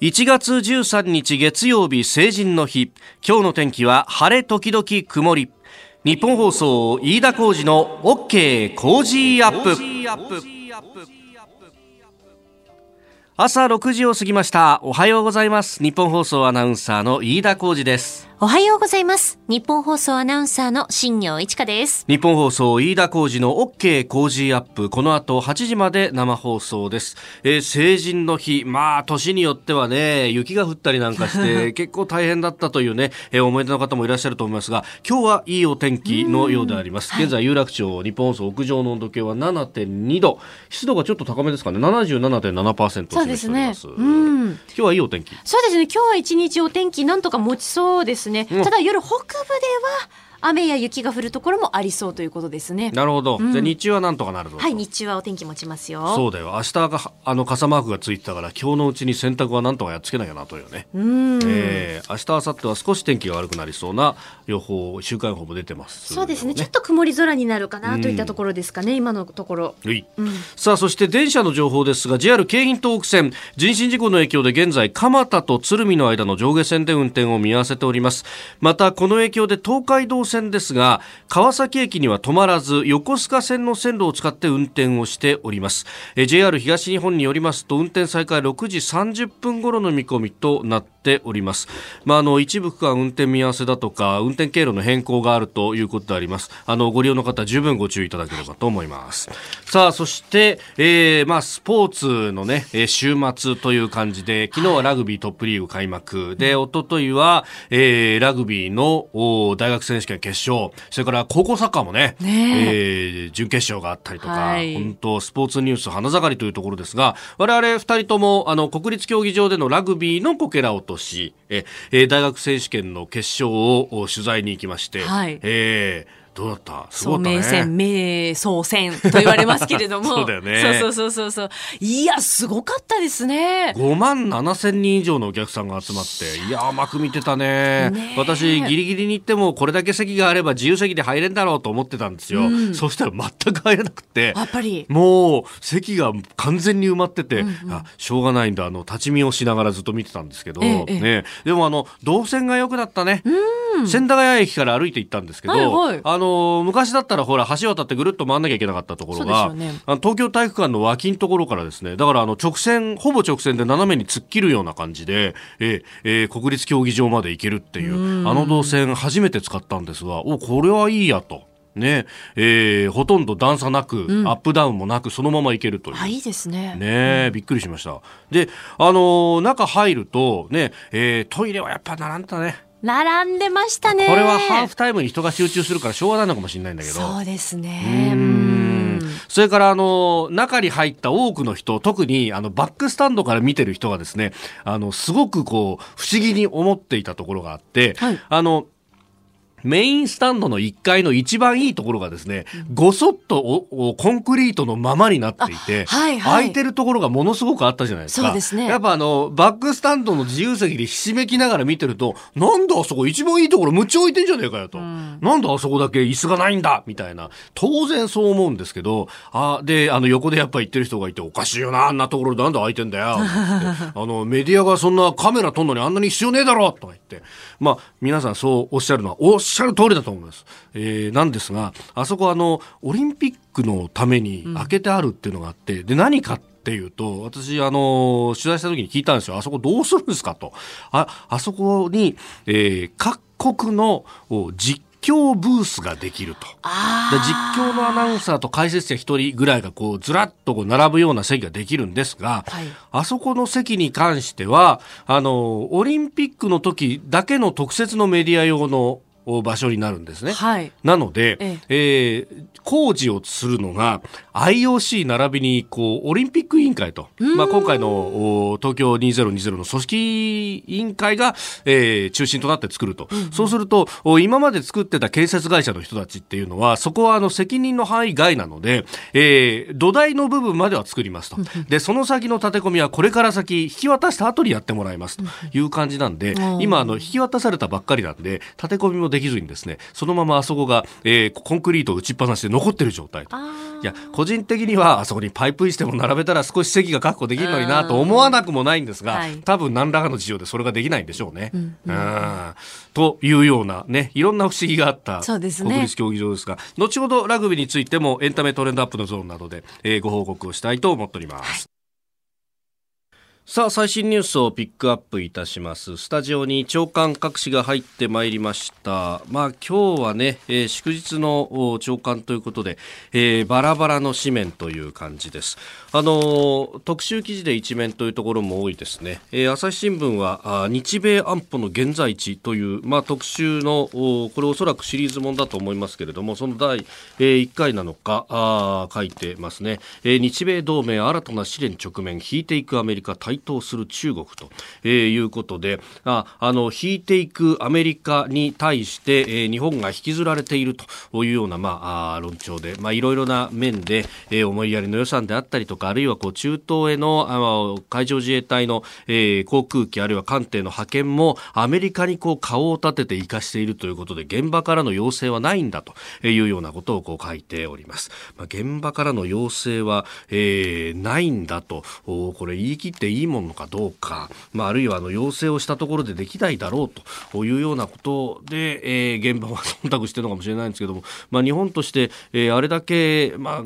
1月13日月曜日成人の日。今日の天気は晴れ時々曇り。日本放送飯田浩二の OK 工事アップ。朝6時を過ぎました。おはようございます。日本放送アナウンサーの飯田浩二です。おはようございます。日本放送アナウンサーの新業一華です。日本放送飯田浩二の OK 工事アップ。この後8時まで生放送です、えー成人の日。まあ年によってはね雪が降ったりなんかして 結構大変だったというね、えー思い出の方もいらっしゃると思いますが今日はいいお天気のようであります。現在有楽町日本放送屋上の温度計は7.2度。湿度がちょっと高めですかね。77.7%をそうですね。うん。今日はいいお天気。そうですね。今日は一日お天気なんとか持ちそうですね。うんただ夜北部では雨や雪が降るところもありそうということですね。なるほど、うんじゃあ日中はなんとかなるぞとはい、日中はお天気持ちますよ。そうだよ明日があの傘マークがついてたから今日のうちに洗濯はなんとかやっつけなきゃなというね、うん。えー明日明後日は少し天気が悪くなりそうな予報週間予報も出てますそうですね。ちょっと曇り空になるかなといったところですかね。今のところ。はいうん。さあそして電車の情報ですが JR 京浜東北線人身事故の影響で現在蒲田と鶴見の間の上下線で運転を見合わせておりますまたこの影響で東海道線ですが川崎駅には止まらず横須賀線の線路を使って運転をしております。え JR 東日本によりますと運転再開6時30分頃の見込みとなっております。まああの一部区間運転見合わせだとか運転経路の変更があるということであります。あのご利用の方十分ご注意いただければと思います。さあそして、えーまあスポーツのね、えー週末という感じで昨日はラグビートップリーグ開幕。で一昨日は、えーラグビーのお大学選手権決勝。それから高校サッカーもねねえ。ー準決勝があったりとか、はい。本当スポーツニュース花盛りというところですが我々二人ともあの国立競技場でのラグビーのこけら落としええー大学選手権の決勝をお取材に行きまして、はい。えーどうだった？すごかったね。名戦、名総戦と言われますけれども。そうだよね。そうそうそうそう。いや、すごかったですね。5万7千人以上のお客さんが集まって、いやー、甘く見てたね。ねえ。私、ギリギリに行っても、これだけ席があれば自由席で入れんだろうと思ってたんですよ。そしたら全く入れなくて。やっぱり。もう席が完全に埋まってて、あしょうがないんだ。あの立ち見をしながらずっと見てたんですけど、ええええ。ね、でもあの動線が良くなったね。千駄ヶ谷駅から歩いて行ったんですけど、はいはい。あの昔だったらほら橋渡ってぐるっと回んなきゃいけなかったところが、ねあの東京体育館の脇のところからですねだからあの直線ほぼ直線で斜めに突っ切るような感じで、えええー国立競技場まで行けるっていうあの動線初めて使ったんですがおこれはいいやと。ねえーほとんど段差なく、アップダウンもなくそのまま行けるという。あ、いいですね。ねえ、びっくりしました。で、あのー中入ると、ね、えートイレはやっぱ並んでたね。並んでましたね。これはハーフタイムに人が集中するからしょうがないのかもしれないんだけど。そうですうね。それから、あの、中に入った多くの人、特に、あの、バックスタンドから見てる人がですね、あの、すごくこう、不思議に思っていたところがあって、はいあの、メインスタンドの1階の一番いいところがですね、ごそっとおおコンクリートのままになっていて、あはいはい空いてるところがものすごくあったじゃないですか。そうですねやっぱあの、バックスタンドの自由席でひしめきながら見てると、なんだあそこ一番いいところむっちゃ置いてんじゃねえかよと。なんだあそこだけ椅子がないんだみたいな。当然そう思うんですけど、あ、で、あの横でやっぱ言ってる人がいて、おかしいよな、あんなところでなんで空いてんだよ。あの、メディアがそんなカメラ撮んのにあんなに必要ねえだろとか言って。まあ、皆さんそうおっしゃるのは、おっしゃる通りだと思います。えー、なんですが、あそこあの、オリンピックのために開けてあるっていうのがあって、で、何かっていうと、私、あの、取材した時に聞いたんですよ。あそこどうするんですかと。あ、あそこに、えー、各国のお実況ブースができると。実況のアナウンサーと解説者一人ぐらいがこうずらっとこう並ぶような席ができるんですが、はいあそこの席に関してはあのオリンピックの時だけの特設のメディア用のお場所になるんですね。はい。なので、ええ。ー工事をするのが IOC 並びにこうオリンピック委員会と、まあ、今回のお東京2020の組織委員会が、えー中心となって作ると、そうするとお今まで作ってた建設会社の人たちっていうのはそこはあの責任の範囲外なので、えー土台の部分までは作りますと。でその先の建て込みはこれから先引き渡した後にやってもらいますという感じなんでん今あの引き渡されたばっかりなんで建て込みもでできずにですねそのままあそこが、えー、コンクリートを打ちっぱなしで残ってる状態と。いや個人的にはあそこにパイプ椅子でも並べたら少し席が確保できるのになと思わなくもないんですが、多分何らかの事情でそれができないんでしょうね。うん、うん、というようなねいろんな不思議があった国立競技場ですが、ね、後ほどラグビーについてもエンタメトレンドアップのゾーンなどで、えー、ご報告をしたいと思っております。さあ最新ニュースをピックアップいたします。スタジオに長官各紙が入ってまいりました。まあ今日はね、えー、祝日の長官ということで、えー、バラバラの紙面という感じです。あの特集記事で一面というところも多いですね、えー、朝日新聞はあ日米安保の現在地というまあ特集のこれおそらくシリーズもんだと思いますけれどもその第、えー、1回なのかあ書いてますね、えー、日米同盟新たな試練直面引いていくアメリカ対台頭する中国と、えー、いうことでああの引いていくアメリカに対して、えー、日本が引きずられているというような、まあ、論調で、まあ、いろいろな面で、えー、思いやりの予算であったりとかあるいはこう中東へのあの海上自衛隊の、えー、航空機あるいは艦艇の派遣もアメリカにこう顔を立てて生かしているということで現場からの要請はないんだというようなことをこう書いております。まあ、現場からの要請は、えー、ないんだとこれ言い切っていいものかどうか、まあ、あるいはあの要請をしたところでできないだろうというようなことで、えー、現場は忖度しているのかもしれないんですけども、まあ、日本として、えー、あれだけ、まあ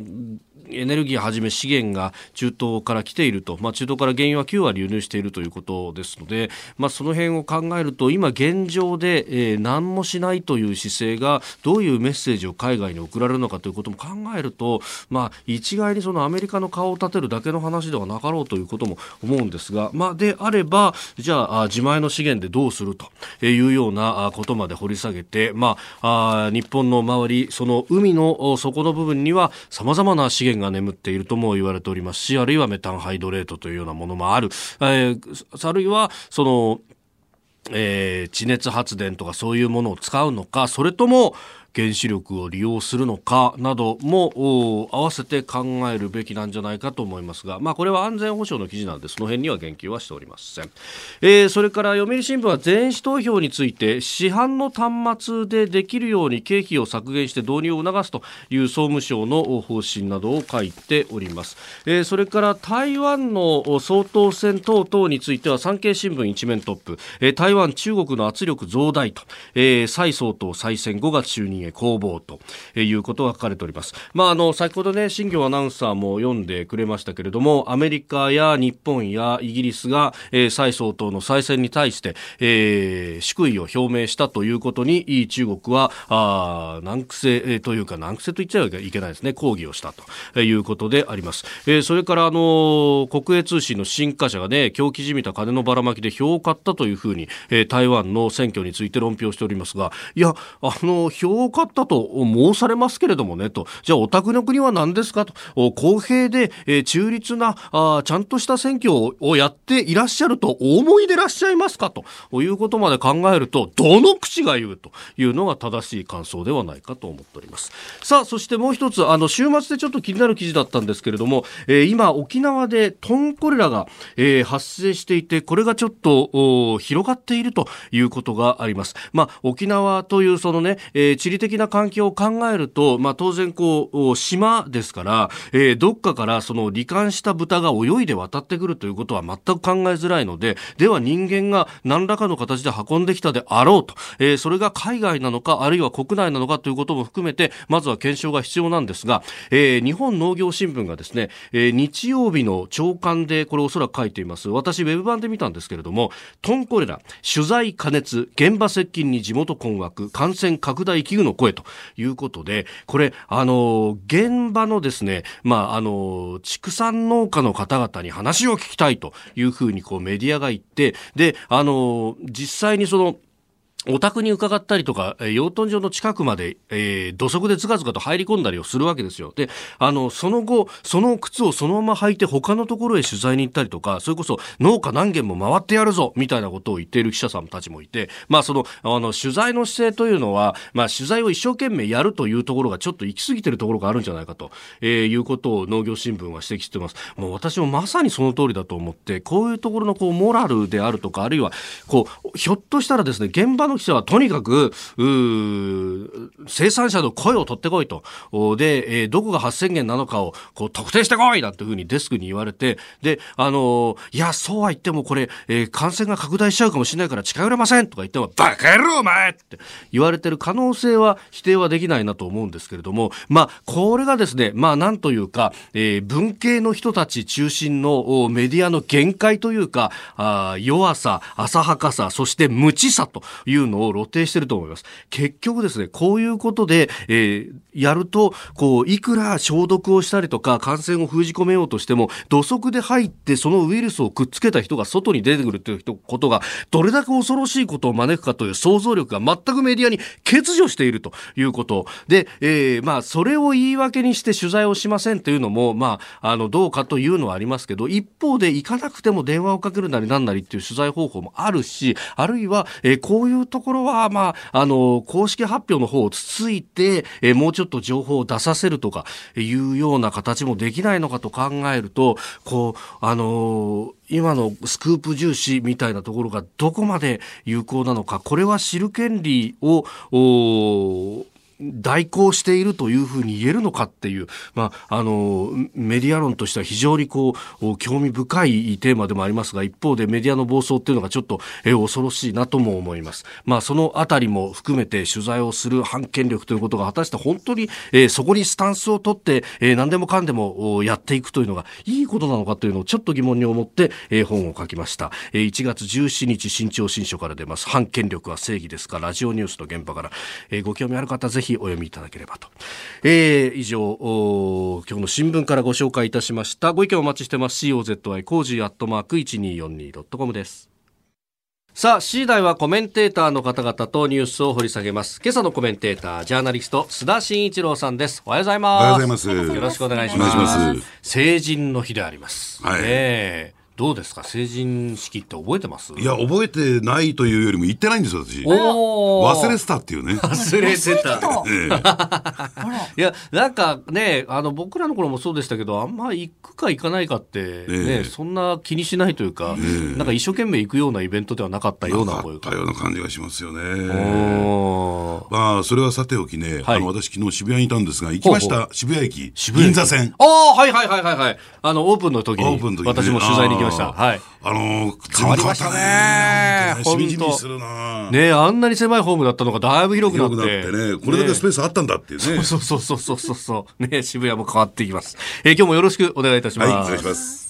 エネルギーはじめ資源が中東から来ていると、まあ、中東から原油は9割輸入しているということですので、まあ、その辺を考えると今現状で、えー、何もしないという姿勢がどういうメッセージを海外に送られるのかということも考えると、まあ、一概にそのアメリカの顔を立てるだけの話ではなかろうということも思うんですが、まあ、であればじゃあ自前の資源でどうするというようなことまで掘り下げて、まあ、あ日本の周りその海の底の部分にはさまざまな資源がが眠っているとも言われておりますし、あるいはメタンハイドレートというようなものもある。えー、あるいは、その、えー、地熱発電とかそういうものを使うのか、それとも、原子力を利用するのかなども合わせて考えるべきなんじゃないかと思いますが、まあ、これは安全保障の記事なのでその辺には言及はしておりません、えー、それから読売新聞は全紙投票について市販の端末でできるように経費を削減して導入を促すという総務省の方針などを書いております、えー、それから台湾の総統選等々については産経新聞一面トップ、えー、台湾中国の圧力増大と、えー、蔡総統再選5月就任。へ攻防ということが書かれております。まあ、あの、先ほどね、新業アナウンサーも読んでくれましたけれども、アメリカや日本やイギリスが、えー、蔡総統の再選に対して、えー、祝意を表明したということに、中国は、あ難癖というか、難癖と言っちゃいけないですね、抗議をしたということであります。えー、それから、あの、国営通信の新華社がね、狂気じみた金のばらまきで票を買ったというふうに、えー、台湾の選挙について論評しておりますが、いや、あの、票をかったと申されますけれどもねと、じゃあお宅の国は何ですか？と、公平で、えー、中立なあ、ちゃんとした選挙をやっていらっしゃるとお思いでらっしゃいますか？と。いうことまで考えると、どの口が言う？と。いうのが正しい感想ではないかと思っております。さあ、そしてもう一つ、あの、週末でちょっと気になる記事だったんですけれども、えー、今、沖縄でトンコレラが、えー、発生していて、これがちょっと広がっているということがあります。まあ、沖縄というそのね、えー、地理的な環境を考えると、まあ、当然こう島ですから、えー、どっかからその罹患した豚が泳いで渡ってくるということは全く考えづらいのででは人間が何らかの形で運んできたであろうと、えー、それが海外なのかあるいは国内なのかということも含めてまずは検証が必要なんですが、えー、日本農業新聞がですね、えー、日曜日の朝刊でこれおそらく書いています。私ウェブ版で見たんですけれどもトンコレラ取材加熱現場接近に地元困惑感染拡大危惧の声ということで、これ、あの、現場のですね、まあ、あの、畜産農家の方々に話を聞きたいというふうにこうメディアが言って、で、あの、実際にその、お宅に伺ったりとか、養豚場の近くまで、えー、土足でずかずかと入り込んだりをするわけですよ。で、あの、その後、その靴をそのまま履いて他のところへ取材に行ったりとか、それこそ農家何軒も回ってやるぞみたいなことを言っている記者さんたちもいて、まあその、あの、取材の姿勢というのは、まあ取材を一生懸命やるというところがちょっと行き過ぎてるところがあるんじゃないかと、えー、いうことを農業新聞は指摘してます。もう私もまさにその通りだと思って、こういうところのこう、モラルであるとか、あるいは、こう、ひょっとしたらですね、現場のの記者はとにかく、生産者の声を取ってこいと。で、えー、どこが発生源なのかをこう特定してこいなんていうふうにデスクに言われて、で、あのー、いや、そうは言ってもこれ、えー、感染が拡大しちゃうかもしれないから近寄れませんとか言っても、バカ野郎お前って言われてる可能性は否定はできないなと思うんですけれども、まあ、これがですね、まあ、なんというか、えー、文系の人たち中心のメディアの限界というか、あ弱さ、浅はかさ、そして無知さというのを露呈していると思います。結局ですね、こういうことで、えー、やると、こう、いくら消毒をしたりとか、感染を封じ込めようとしても、土足で入って、そのウイルスをくっつけた人が外に出てくるということが、どれだけ恐ろしいことを招くかという想像力が全くメディアに欠如しているということ。で、えー、まあ、それを言い訳にして取材をしませんというのも、まあ、あの、どうかというのはありますけど、一方で行かなくても電話をかけるなりなんなりっていう取材方法もあるし、あるいは、えー、こういうところは、まあ、あの、公式発表の方をつついて、え、もうちょっと情報を出させるとかいうような形もできないのかと考えると、こう、あの今のスクープ重視みたいなところがどこまで有効なのか、これは知る権利を、代行しているというふうに言えるのかっていう、まあ、あの、メディア論としては非常にこう、興味深いテーマでもありますが、一方でメディアの暴走っていうのがちょっと、え恐ろしいなとも思います。まあ、そのあたりも含めて取材をする反権力ということが果たして本当に、えー、そこにスタンスを取って、えー、何でもかんでもやっていくというのがいいことなのかというのをちょっと疑問に思って、えー、本を書きました。えー、1月17日新潮新書から出ます。反権力は正義ですかラジオニュースの現場から、えー、ご興味ある方ぜひお読みいただければと。えー、以上、今日の新聞からご紹介いたしました。ご意見お待ちしてます。COZY コージーアットマーク 1242.com です。さあ、次第はコメンテーターの方々とニュースを掘り下げます。今朝のコメンテーター、ジャーナリスト、須田慎一郎さんです。おはようございます。おはようございます。よろしくお願いします。ます成人の日であります。はい。ねどうですか？成人式って覚えてます？いや、覚えてないというよりも言ってないんですよ、私。忘れてたっていうね。忘れてた。いや、なんかね、あの、僕らの頃もそうでしたけど、あんま行くか行かないかってね、えそんな気にしないというか、えなんか一生懸命行くようなイベントではなかったような覚えが。ったような感じがしますよね。まあ、それはさておきね、はい、あの、私昨日渋谷にいたんですが、行きました、渋谷駅、銀座線。ああ、はいはいはいはいはい。あの、オープンの時に、私も取材に行きました。はい。あの変わりましたね。しみじみするな。ねあんなに狭いホームだったのがだいぶ広くなって。広くなってね。これだけスペースあったんだっていうね。そうそうそうそうそうそう。ね渋谷も変わっていきます。えー、今日もよろしくお願いいたします。はい、お願いします。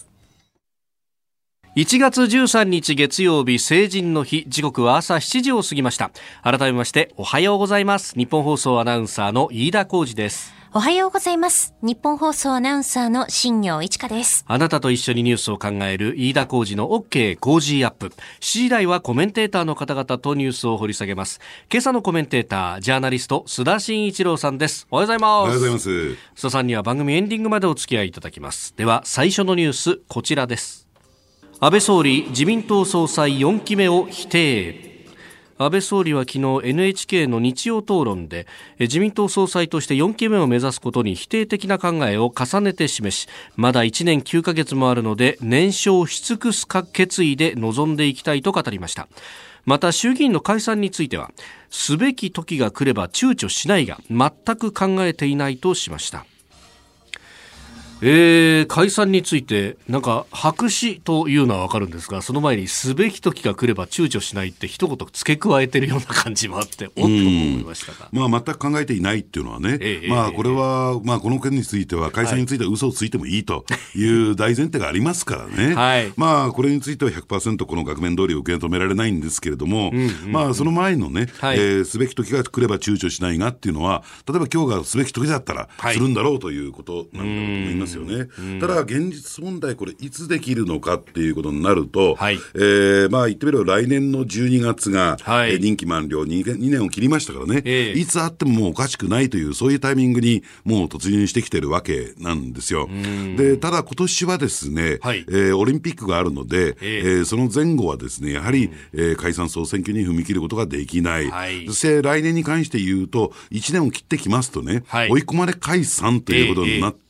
1月13日月曜日成人の日時刻は朝7時を過ぎました改めましておはようございます日本放送アナウンサーの飯田浩二ですおはようございます。日本放送アナウンサーの新業一華です。あなたと一緒にニュースを考える飯田浩二の OK 工事アップ。7時台はコメンテーターの方々とニュースを掘り下げます。今朝のコメンテーター、ジャーナリスト、須田慎一郎さんです。おはようございます。おはようございます。須田さんには番組エンディングまでお付き合いいただきます。では、最初のニュース、こちらです。安倍総理、自民党総裁4期目を否定。安倍総理は昨日 NHK の日曜討論で自民党総裁として4期目を目指すことに否定的な考えを重ねて示しまだ1年9ヶ月もあるので年少し尽くす決意で臨んでいきたいと語りました。また衆議院の解散についてはすべき時が来れば躊躇しないが全く考えていないとしました。えー、解散について、なんか、白紙というのはわかるんですが、その前に、すべき時が来れば躊躇しないって一言付け加えてるような感じもあって、おっと思いましたが。まあ、全く考えていないっていうのはね、えー、まあ、これは、まあ、この件については、解散については嘘をついてもいいという大前提がありますからね。はい、まあ、これについては100%この額面通り受け止められないんですけれども、まあ、その前のね、はい、えー、すべき時が来れば躊躇しないがっていうのは、例えば今日がすべき時だったら、するんだろうということなんだと思いますよね。ただ、現実問題、これ、いつできるのかっていうことになると、はい、えー、まあ、言ってみれば来年の12月が、はい、任期満了。2, 2年を切りましたからね、えー、いつあってももうおかしくないという、そういうタイミングにもう突入してきてるわけなんですよ。で、ただ今年はですね、はい、えー、オリンピックがあるので、えー、えー、その前後はですね、やはり、えー、解散総選挙に踏み切ることができない。はい、そして来年に関して言うと、1年を切ってきますとね、はい、追い込まれ解散ということになって、、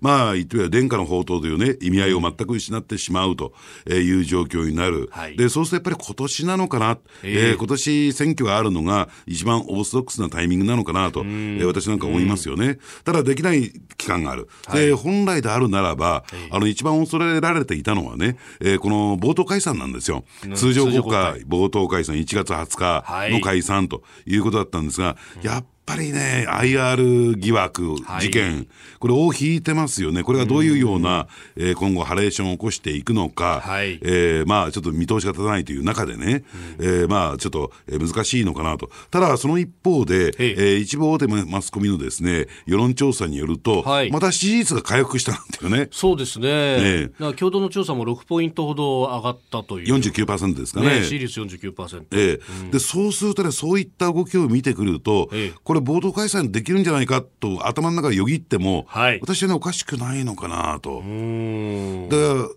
まあ、言ってみれば殿下の宝刀というね、意味合いを全く失ってしまうという状況になる。はい、で、そうするとやっぱり今年なのかな、えー、えー、今年選挙があるのが一番オーソドックスなタイミングなのかなと、えー、私なんか思いますよね。ただできない期間がある。で、本来であるならば、あの、一番恐れられていたのはね、えー、この冒頭解散なんですよ。通常国会冒頭解散1月20日の解散ということだったんですが、やっぱりね、IR 疑惑、事件、はい、これ、を引いてますよね、これがどういうような、うえー、今後、ハレーションを起こしていくのか、はい、えー、まあ、ちょっと見通しが立たないという中でね、うん、えー、まあ、ちょっと難しいのかなと、ただ、その一方で、えー、一部大手マスコミのですね世論調査によると、はい、また支持率が回復したんだよね。そうですね、ね共同の調査も6ポイントほど上がったという。49%ですかね。ね支持率49%。えー、うん、でそうするとね、そういった動きを見てくると、えー、これ、冒頭開催できるんじゃないかと頭の中でよぎっても、はい、私はね、おかしくないのかなと。で、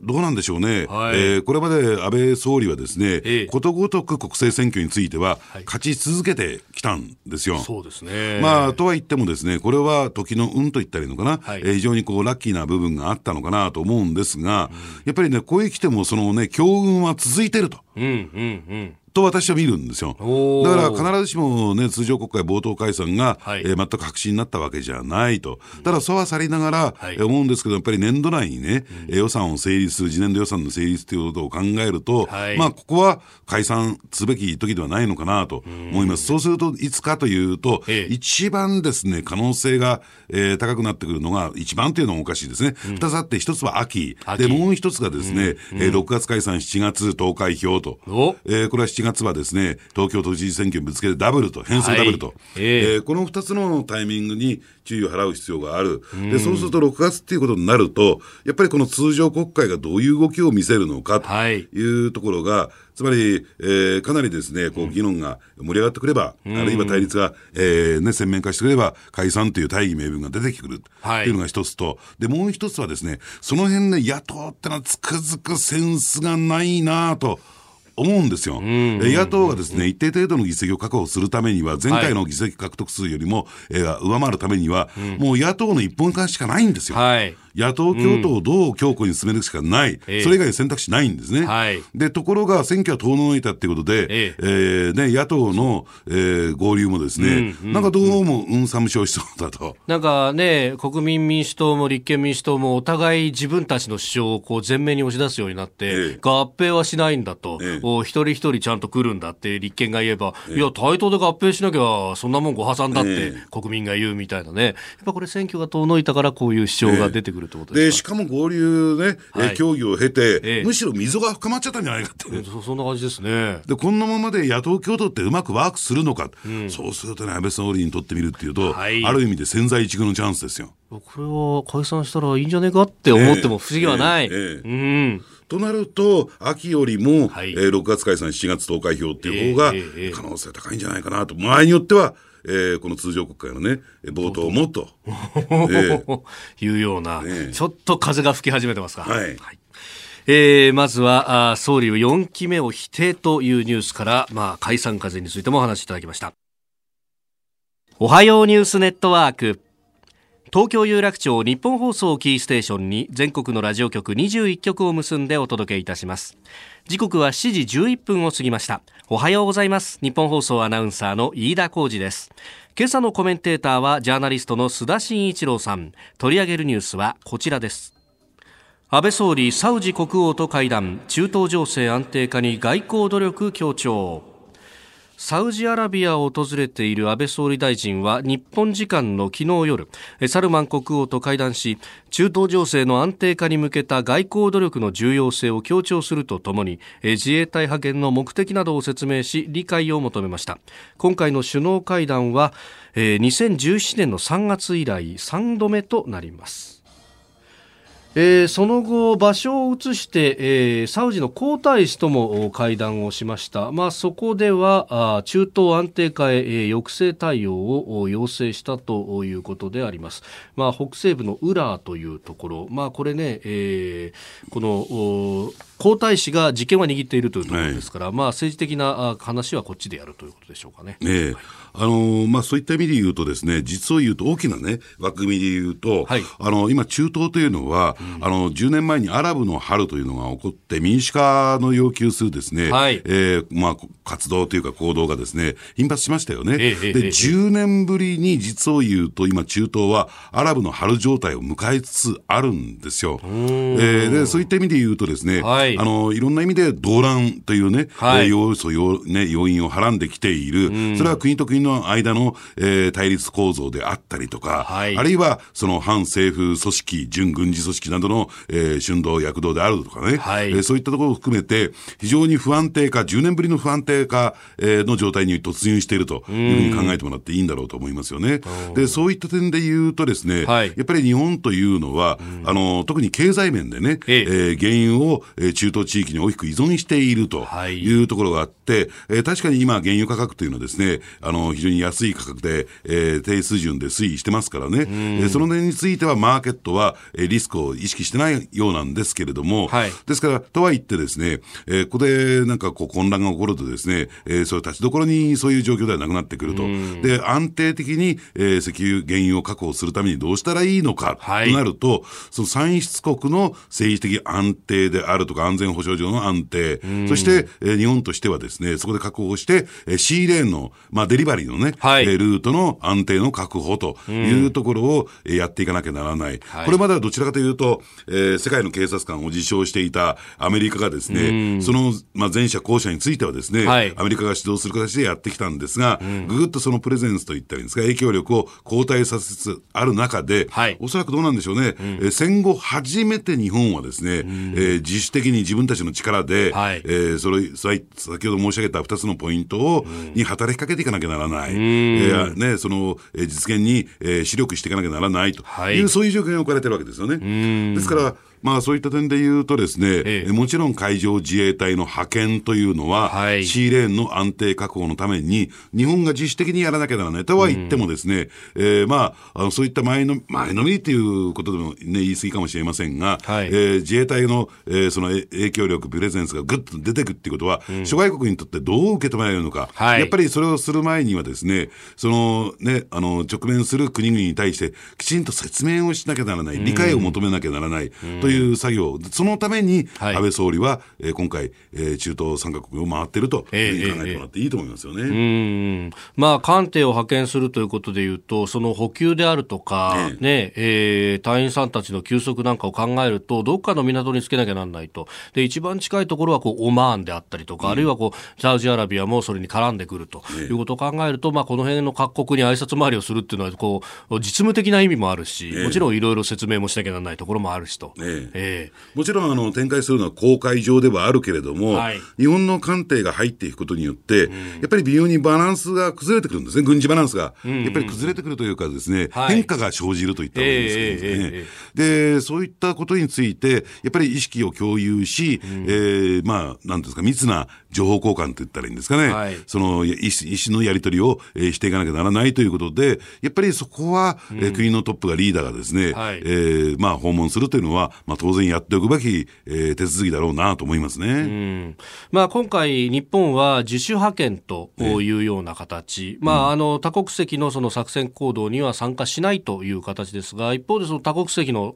どうなんでしょうね。はい、えー、これまで安倍総理はですね、えことごとく国政選挙については、勝ち続けてきたんですよ。そうですね。まあ、とは言ってもですね、これは時の運と言ったらいいのかな、はい、えー、非常にこう、ラッキーな部分があったのかなと思うんですが、うん、やっぱりね、ここへ来ても、そのね、強運は続いてると。うんうんうんと私は見るんですよ。だから必ずしもね、通常国会冒頭解散が、はい、えー、全く白紙になったわけじゃないと。ただ、そうはさりながら、はい、思うんですけど、やっぱり年度内にね、うん、予算を成立する、次年度予算の成立ということを考えると、はい、まあ、ここは解散すべき時ではないのかなと思います。そうすると、いつかというと、ええ、一番ですね、可能性が、えー、高くなってくるのが、一番というのもおかしいですね。二、うん、つあって、一つは秋。秋。で、もう一つがですね、うん、えー、6月解散、7月投開票と。えー、これは7月はですね、東京都知事選挙にぶつけてダブルと、変数ダブルと、はい、えー、えー、この2つのタイミングに注意を払う必要がある、でそうすると6月っていうことになると、やっぱりこの通常国会がどういう動きを見せるのかというところが、はい、つまり、えー、かなりですね、こう議論が盛り上がってくれば、うん、あるいは対立が、えーね、鮮明化してくれば、解散という大義名分が出てくると。い。うのが一つと、でもう一つはですね、その辺ね、野党ってのはつくづくセンスがないなと。思うんですよ、野党がですね一定程度の議席を確保するためには、前回の議席獲得数よりも、えー、上回るためには、もう野党の一本化しかないんですよ。はい野党共闘をどう強固に進めるしかない、うん、それ以外選択肢ないんですね。はい、でところが選挙は遠のいたっていうことで、ええ。ー、ね、野党の、えー、合流もですね、なんかどうもうんさむしをしそうだと。なんかね、国民民主党も立憲民主党もお互い自分たちの主張をこう前面に押し出すようになって、ええ、合併はしないんだと、ええ、一人一人ちゃんと来るんだって立憲が言えば、いや、対等で合併しなきゃそんなもんご破産だって国民が言うみたいなね、やっぱこれ選挙が遠のいたからこういう主張が出てくるってことでしかも合流ね、はい、協議を経て、ええ、むしろ溝が深まっちゃったんじゃないかって。そそんな感じですね。で、こんなままで野党共闘ってうまくワークするのか、うん、そうするとね、安倍総理にとってみるっていうと、はい、ある意味で千載一遇のチャンスですよ。これは解散したらいいんじゃねえかって思っても不思議はない。えうん。となると、秋よりも、はい、えー、6月解散、7月投開票っていう方が可能性高いんじゃないかなと、場合によっては、えー、この通常国会のね、冒頭もと、えー、いうような、ね、ちょっと風が吹き始めてますか。はい、はい。えー、まずはあ総理を4期目を否定というニュースから、まあ、解散風についてもお話しいただきました。おはようニュースネットワーク東京有楽町日本放送キーステーションに全国のラジオ局21局を結んでお届けいたします。時刻は7時11分を過ぎました。おはようございます。日本放送アナウンサーの飯田浩二です。今朝のコメンテーターはジャーナリストの須田慎一郎さん。取り上げるニュースはこちらです。安倍総理サウジ国王と会談。中東情勢安定化に外交努力強調。サウジアラビアを訪れている安倍総理大臣は日本時間の昨日夜サルマン国王と会談し中東情勢の安定化に向けた外交努力の重要性を強調するとともに自衛隊派遣の目的などを説明し理解を求めました。今回の首脳会談は2017年の3月以来3度目となります。えー、その後、場所を移して、えー、サウジの皇太子とも会談をしました。まあ、そこでは、あ中東安定化へ、えー、抑制対応を要請したということであります。まあ、北西部のウラーというところ、まあ、これね、えー、この、皇太子が実権は握っているというところですから、はい、まあ、政治的な話はこっちでやるということでしょうかね。ねあのー、まあ、そういった意味で言うとですね、実を言うと大きなね、枠組みで言うと、はい、あの、今中東というのは、うん、あの、10年前にアラブの春というのが起こって、民主化の要求するですね、はい、えー、まあ、活動というか行動がですね、頻発しましたよね。ええ、で、10年ぶりに実を言うと、今中東はアラブの春状態を迎えつつあるんですよ。えー、で、そういった意味で言うとですね、はい、あの、いろんな意味で動乱というね、はい、要素、要、ね、要因をはらんできている、それは国と国の間の、えー、対立構造であったりとか、はい、あるいはその反政府組織、準軍事組織などの、えー、春動、躍動であるとかね、はい、えー、そういったところを含めて、非常に不安定化、10年ぶりの不安定化、えー、の状態に突入しているというふうに考えてもらっていいんだろうと思いますよね。で、そういった点で言うとですね、はい、やっぱり日本というのは、あの、特に経済面でね、えー、原油を、えー、中東地域に大きく依存しているというところがあって、えー、確かに今、原油価格というのはですね、あの、非常に安い価格で、えー、低水準で推移してますからね、えー、その点についてはマーケットは、えー、リスクを意識してないようなんですけれども、はい、ですから、とはいってですね、えー、ここでなんかこう混乱が起こるとですね、えー、そういう立ちどころにそういう状況ではなくなってくると。で、安定的に、えー、石油、原油を確保するためにどうしたらいいのか、となると、その産出国の政治的安定であるとか安全保障上の安定、そして、えー、日本としてはですね、そこで確保して、えー、シーレーンの、まあ、デリバリーのね、はい、えー、ルートの安定の確保というところを、えー、やっていかなきゃならない。これまではどちらかというと、えー、世界の警察官を自称していたアメリカがですね、その、まあ、前者後者についてはですね、はい、アメリカが指導する形でやってきたんですが、ぐぐっとそのプレゼンスといったりですか、影響力を後退させつつある中で、はい、おそらくどうなんでしょうね、うん、え戦後初めて日本はですね、うん、えー、自主的に自分たちの力で、はい、えー、それ、先ほど申し上げた2つのポイントを、うん、に働きかけていかなきゃならない。うん、えー、ね、その、えー、実現に、えー、視力していかなきゃならないと。い。う、はい、そういう状況に置かれてるわけですよね。ですから、まあそういった点で言うとですね、ええ、もちろん海上自衛隊の派遣というのは、はい、シーレーンの安定確保のために、日本が自主的にやらなきゃならないとは言ってもですね、うん、えー、まあ、そういった前の、前のめりっていうことでもね、言い過ぎかもしれませんが、はい、えー、自衛隊の、えー、その影響力、プレゼンスがぐっと出てくっていうことは、うん、諸外国にとってどう受け止められるのか、はい、やっぱりそれをする前にはですね、そのね、あの、直面する国々に対して、きちんと説明をしなきゃならない、理解を求めなきゃならないという作業、そのために、安倍総理は、えー、今回、えー、中東3カ国を回ってると考えてもらっていいと思いますよね。えー、うん。まあ、艦艇を派遣するということでいうと、その補給であるとか、ねねえー、隊員さんたちの休息なんかを考えると、どっかの港につけなきゃなんないと。で、一番近いところはこうオマーンであったりとか、うん、あるいはこうサウジアラビアもそれに絡んでくるということを考えると、まあ、この辺の各国に挨拶回りをするっていうのはこう、実務的な意味もあるし、もちろんいろいろ説明もしなきゃならないところもあるしと。ええー、もちろんあの展開するのは公海上ではあるけれども、はい、日本の艦艇が入っていくことによって、うん、やっぱり微妙にバランスが崩れてくるんですね、軍事バランスが。うん。うん、やっぱり崩れてくるというかですね、はい、変化が生じるといったわけですけどね、えー、で、そういったことについて、やっぱり意識を共有し、うん、えー、まあ、なんですか、密な情報交換と言ったらいいんですかね、はい、その意思のやり取りを、えー、していかなきゃならないということで、やっぱりそこは、うん、えー、国のトップがリーダーがですね、はい、えー、まあ、訪問するというのは、まあ、当然やっておくべき、えー、手続きだろうなと思いますね。うん。まあ、今回、日本は自主派遣というような形、まあ、あの多国籍のその作戦行動には参加しないという形ですが、一方でその多国籍の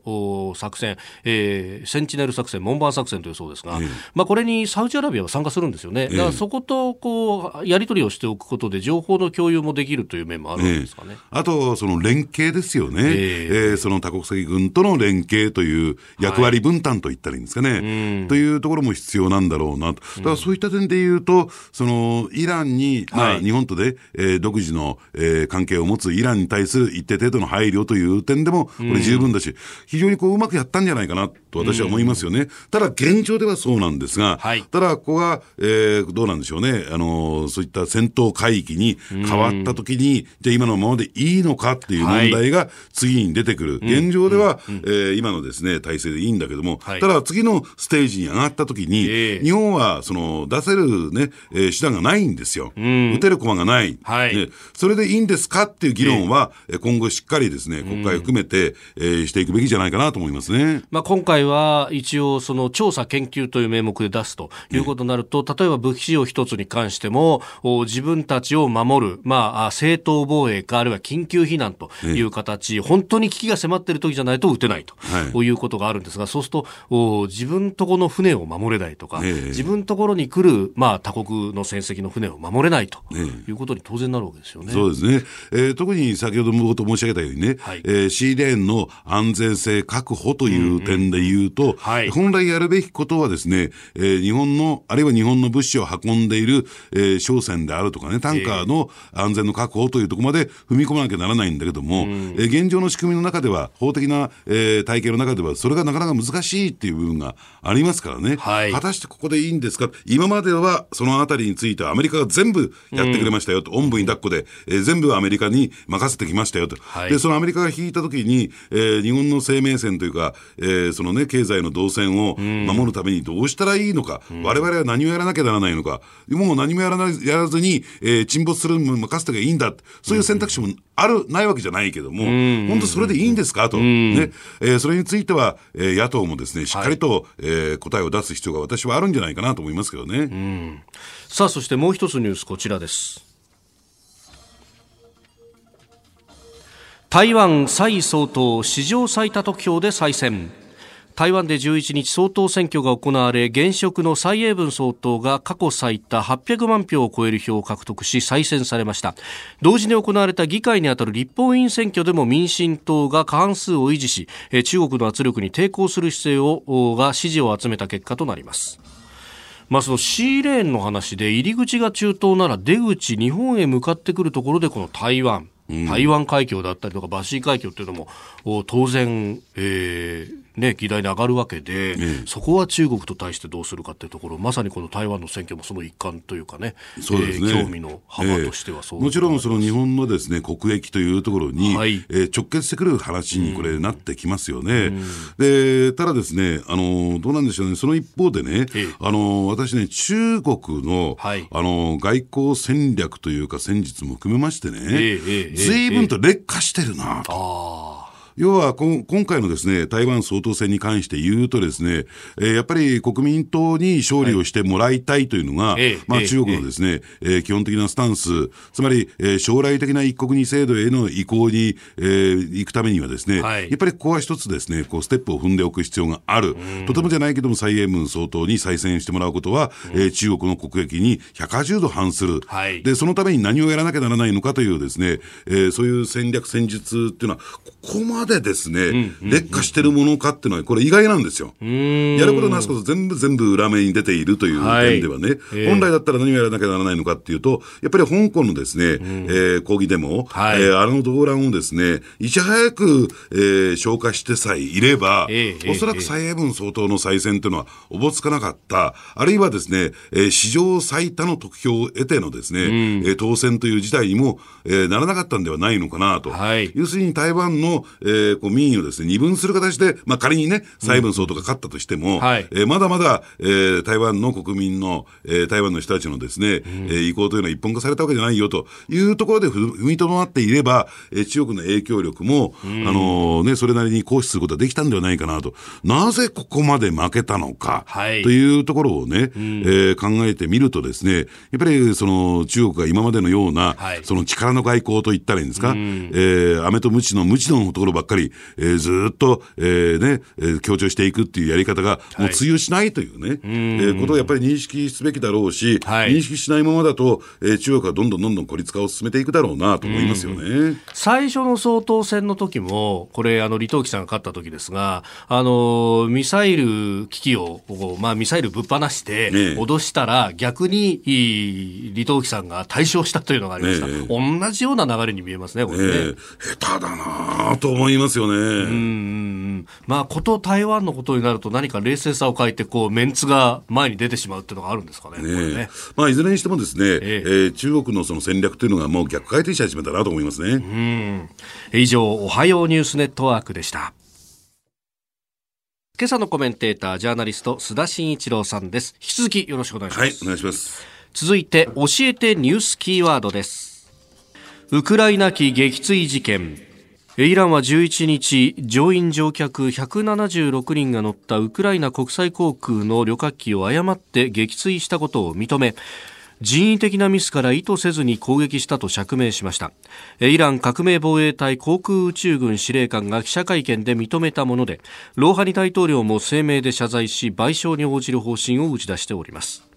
作戦、えー、センチネル作戦、門番作戦というそうですが、まあ、これにサウジアラビアは参加するんですよね。だからそことこうやり取りをしておくことで、情報の共有もできるという面もあるんですかね。あと、その連携ですよね、えー、えー、その多国籍軍との連携という役割分担といったらいいんですかね。はい、というところも必要なんだろうなと。だからそういった点で言うと、そのイランに、まあ、日本とで、えー、独自の、えー、関係を持つイランに対する一定程度の配慮という点でも、これ十分だし、非常にこううまくやったんじゃないかなと私は思いますよね。ただ現状ではそうなんですが、はい、ただここが、ええー、どうなんでしょうね、あのそういった戦闘海域に変わったときに、じゃあ今のままでいいのかっていう問題が次に出てくる。はい、現状では、うん、えー、今のですね、体制でいいんだけども、はい、ただ次のステージに上がったときに、えー、日本はその出せるね、えー、手段がないんですよ。うん、打てる駒がない、はい、ね。それでいいんですかっていう議論は、えー、今後しっかりですね、国会含めて、えー、していくべきじゃないかなと思いますね。まあ今回は一応その調査研究という名目で出すということになると、例えば武器使用一つに関しても、自分たちを守る、まあ、正当防衛か、あるいは緊急避難という形、本当に危機が迫っている時じゃないと撃てないと、はい、いうことがあるんですが、そうすると、自分とこの船を守れないとか、自分ところに来る、まあ、他国の戦績の船を守れないということに当然なるわけですよね。そうですね。えー、特に先ほども申し上げたようにね、はい、えー、シーレーンの安全性確保という点で言うと、うんうん。はい、本来やるべきことはですね、えー、日本の、あるいは日本の物資を運んでいる、えー、商船であるとかね、タンカーの安全の確保というところまで踏み込まなきゃならないんだけども、うん、えー、現状の仕組みの中では、法的な、えー、体系の中では、それがなかなか難しいっていう部分がありますからね、はい、果たしてここでいいんですか、今まではそのあたりについてはアメリカが全部やってくれましたよと、うん、おんぶに抱っこで、えー、全部アメリカに任せてきましたよと、はい、でそのアメリカが引いたときに、えー、日本の生命線というか、えー、そのね、経済の動線を守るためにどうしたらいいのか、われわれは何をやらなきゃならないのか、もう何もやらないやらずに、えー、沈没するの任せてがいいんだ、そういう選択肢もある、ないわけじゃないけども、本当それでいいんですか？と、ね。えー、それについては、えー、野党もですね、しっかりと、はい、えー、答えを出す必要が私はあるんじゃないかなと思いますけどね。さあ、そしてもう一つニュース、こちらです。台湾蔡総統史上最多得票で再選台湾で11日総統選挙が行われ現職の蔡英文総統が過去最多800万票を超える票を獲得し再選されました。同時に行われた議会にあたる立法委員選挙でも民進党が過半数を維持し中国の圧力に抵抗する姿勢をが支持を集めた結果となります。まあ、その C レーンの話で入り口が中東なら出口日本へ向かってくるところでこの台湾。台湾海峡だったりとかバシー海峡っていうのも当然、えー、ね、議題に上がるわけで、ええ、そこは中国と対してどうするかというところ、まさにこの台湾の選挙もその一環というかね、そうですね。えー、興味の幅としてはそう、もちろんその日本のですね国益というところに、はい、えー、直結してくる話にこれ、なってきますよね。うん、でただですねあの、どうなんでしょうね、その一方でね、あの私ね、中国の,、はい、あの外交戦略というか、戦術も含めましてね、ずいぶんと劣化してるなと。要は今回のですね、台湾総統選に関して言うとですね、えー、やっぱり国民党に勝利をしてもらいたいというのが、はい、まあ中国のですね、えー、基本的なスタンス、つまり、えー、将来的な一国二制度への移行に、えー、行くためにはですね、はい、やっぱりここは一つですね、こうステップを踏んでおく必要がある。とてもじゃないけども、蔡英文総統に再選してもらうことは、えー、中国の国益に180度反する、はい。で、そのために何をやらなきゃならないのかというですね、えー、そういう戦略戦術っていうのは、ここまでですね、劣化してるものかっていうのは、これ意外なんですよ。やることなすこと全部全部裏目に出ているという点ではね、はい、本来だったら何をやらなきゃならないのかっていうと、やっぱり香港のですね、うん、えー、抗議デモ、はい、えー、あの動乱をですね、いち早く、えー、消化してさえいれば、えー、おそらく蔡英文総統の再選というのはおぼつかなかった、あるいはですね、えー、史上最多の得票を得てのですね、うん、えー、当選という事態にも、えー、ならなかったんではないのかなと。はい、要するに台湾の、えー、こう民意をですね、二分する形で、まあ仮にね、蔡文総とか勝ったとしても、えー、まだまだ、えー、台湾の国民の、えー、台湾の人たちのですね、うん、えー、意向というのは一本化されたわけじゃないよというところで踏みとどまっていれば、えー、中国の影響力も、うん、あのね、それなりに行使することができたんではないかなと。なぜここまで負けたのか、はい、というところをね、うん、えー、考えてみるとですね、やっぱりその中国が今までのような、はい、その力の外交と言ったらいいんですか、うん、えー、飴と鞭の鞭のところばっかり、えー、ずっと、えー、ね、えー、強調していくっていうやり方が、もう通用しないというね、はい、えー、ことをやっぱり認識すべきだろうし、はい、認識しないままだと、えー、中国はどんどんどんどん孤立化を進めていくだろうなと思いますよね。最初の総統選の時も、これ、あの、李登輝さんが勝った時ですが、あの、ミサイル機器を、まあ、ミサイルぶっ放して、脅したら、逆に、李登輝さんが対象したというのがありました。ね、同じような流れに見えますね、これね。下手だなと思思いますよね。うんまあ、こと台湾のことになると何か冷静さを欠いて、こう、メンツが前に出てしまうっていうのがあるんですかね。ねねまあ、いずれにしてもですね、えええー、中国のその戦略というのがもう逆回転し始めたなと思いますね。うん。以上、おはようニュースネットワークでした。今朝のコメンテーター、ジャーナリスト、須田慎一郎さんです。引き続きよろしくお願いします。はい、お願いします。続いて、教えてニュースキーワードです。ウクライナ機撃墜事件。イランは11日、乗員乗客176人が乗ったウクライナ国際航空の旅客機を誤って撃墜したことを認め、人為的なミスから意図せずに攻撃したと釈明しました。イラン革命防衛隊航空宇宙軍司令官が記者会見で認めたものでローハニ大統領も声明で謝罪し賠償に応じる方針を打ち出しております。